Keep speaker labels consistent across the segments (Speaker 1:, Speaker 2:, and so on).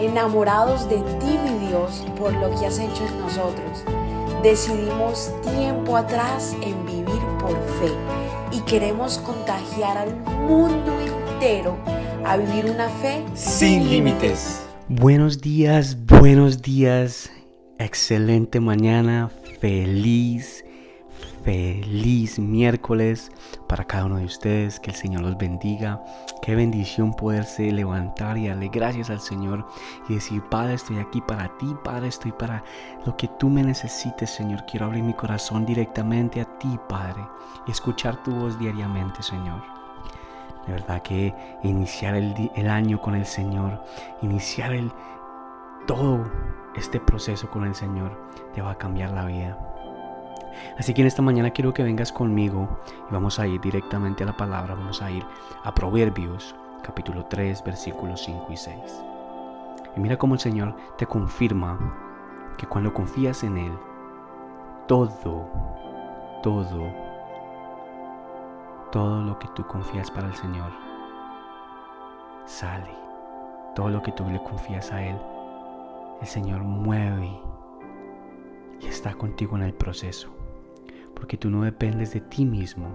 Speaker 1: enamorados de ti, mi Dios, por lo que has hecho en nosotros. Decidimos tiempo atrás en vivir por fe y queremos contagiar al mundo entero a vivir una fe
Speaker 2: sin límites.
Speaker 3: Buenos días, buenos días, excelente mañana, feliz Feliz miércoles para cada uno de ustedes. Que el Señor los bendiga. Qué bendición poderse levantar y darle gracias al Señor y decir, Padre, estoy aquí para ti. Padre, estoy para lo que tú me necesites, Señor. Quiero abrir mi corazón directamente a ti, Padre, y escuchar tu voz diariamente, Señor. De verdad que iniciar el, año con el Señor, iniciar el, todo este proceso con el Señor, te va a cambiar la vida. Así que en esta mañana quiero que vengas conmigo y vamos a ir directamente a la palabra, vamos a ir a Proverbios capítulo 3 versículos 5 y 6. Y mira cómo el Señor te confirma que cuando confías en Él, todo, todo, todo lo que tú confías para el Señor sale. Todo lo que tú le confías a Él, el Señor mueve y está contigo en el proceso porque tú no dependes de ti mismo.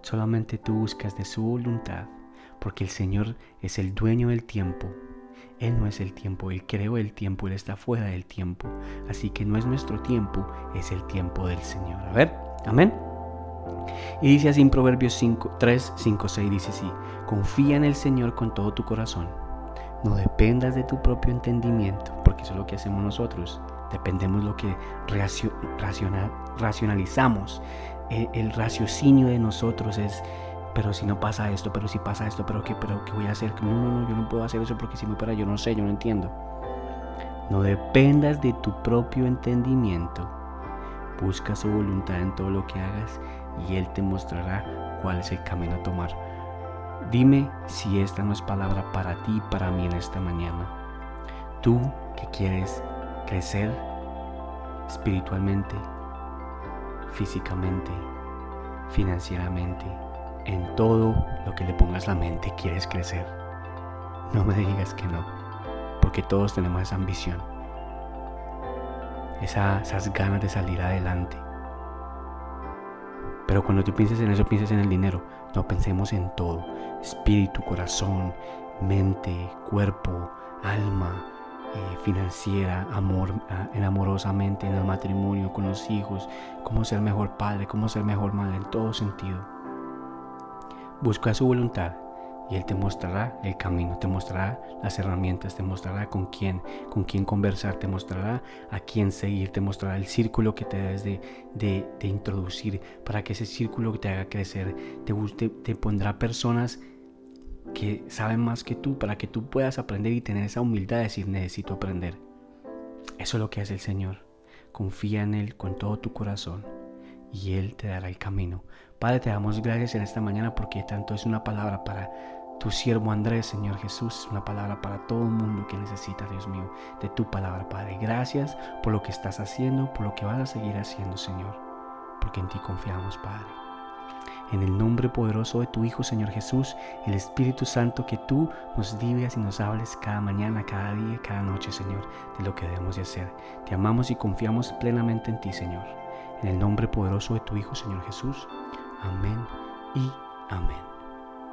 Speaker 3: Solamente tú buscas de su voluntad, porque el Señor es el dueño del tiempo. Él no es el tiempo, Él creó el tiempo, Él está fuera del tiempo. Así que no es nuestro tiempo, es el tiempo del Señor. A ver, amén. Y dice así en Proverbios 5, 3, 5, 6, dice así, confía en el Señor con todo tu corazón. No dependas de tu propio entendimiento, porque eso es lo que hacemos nosotros dependemos lo que racionalizamos. El, el, raciocinio de nosotros es, pero si no pasa esto, pero si pasa esto, pero qué, pero qué voy a hacer. No, no, no, yo no puedo hacer eso porque si voy para, yo no sé, yo no entiendo. No dependas de tu propio entendimiento. Busca su voluntad en todo lo que hagas y Él te mostrará cuál es el camino a tomar. Dime si esta no es palabra para ti y para mí en esta mañana. Tú que quieres crecer espiritualmente, físicamente, financieramente, en todo lo que le pongas la mente quieres crecer. No me digas que no, porque todos tenemos esa ambición, esas ganas de salir adelante. Pero cuando tú pienses en eso, pienses en el dinero. No pensemos en todo. Espíritu, corazón, mente, cuerpo, alma, eh, financiera, amor, ah, en amorosamente en el matrimonio, con los hijos, cómo ser mejor padre, cómo ser mejor madre, en todo sentido. Busca su voluntad y Él te mostrará el camino, te mostrará las herramientas, te mostrará con quién, con quién conversar, te mostrará a quién seguir, te mostrará el círculo que te debes de, de, introducir para que ese círculo te haga crecer, te, te, te pondrá personas que saben más que tú para que tú puedas aprender y tener esa humildad de decir necesito aprender. Eso es lo que hace el Señor. Confía en Él con todo tu corazón y Él te dará el camino. Padre, te damos gracias en esta mañana porque tanto es una palabra para tu siervo Andrés, Señor Jesús, una palabra para todo el mundo que necesita, Dios mío, de tu palabra, Padre. Gracias por lo que estás haciendo, por lo que vas a seguir haciendo, Señor, porque en ti confiamos, Padre en el nombre poderoso de tu Hijo, Señor Jesús, el Espíritu Santo, que tú nos digas y nos hables cada mañana, cada día, cada noche, Señor, de lo que debemos de hacer. Te amamos y confiamos plenamente en ti, Señor. En el nombre poderoso de tu Hijo, Señor Jesús. Amén y amén.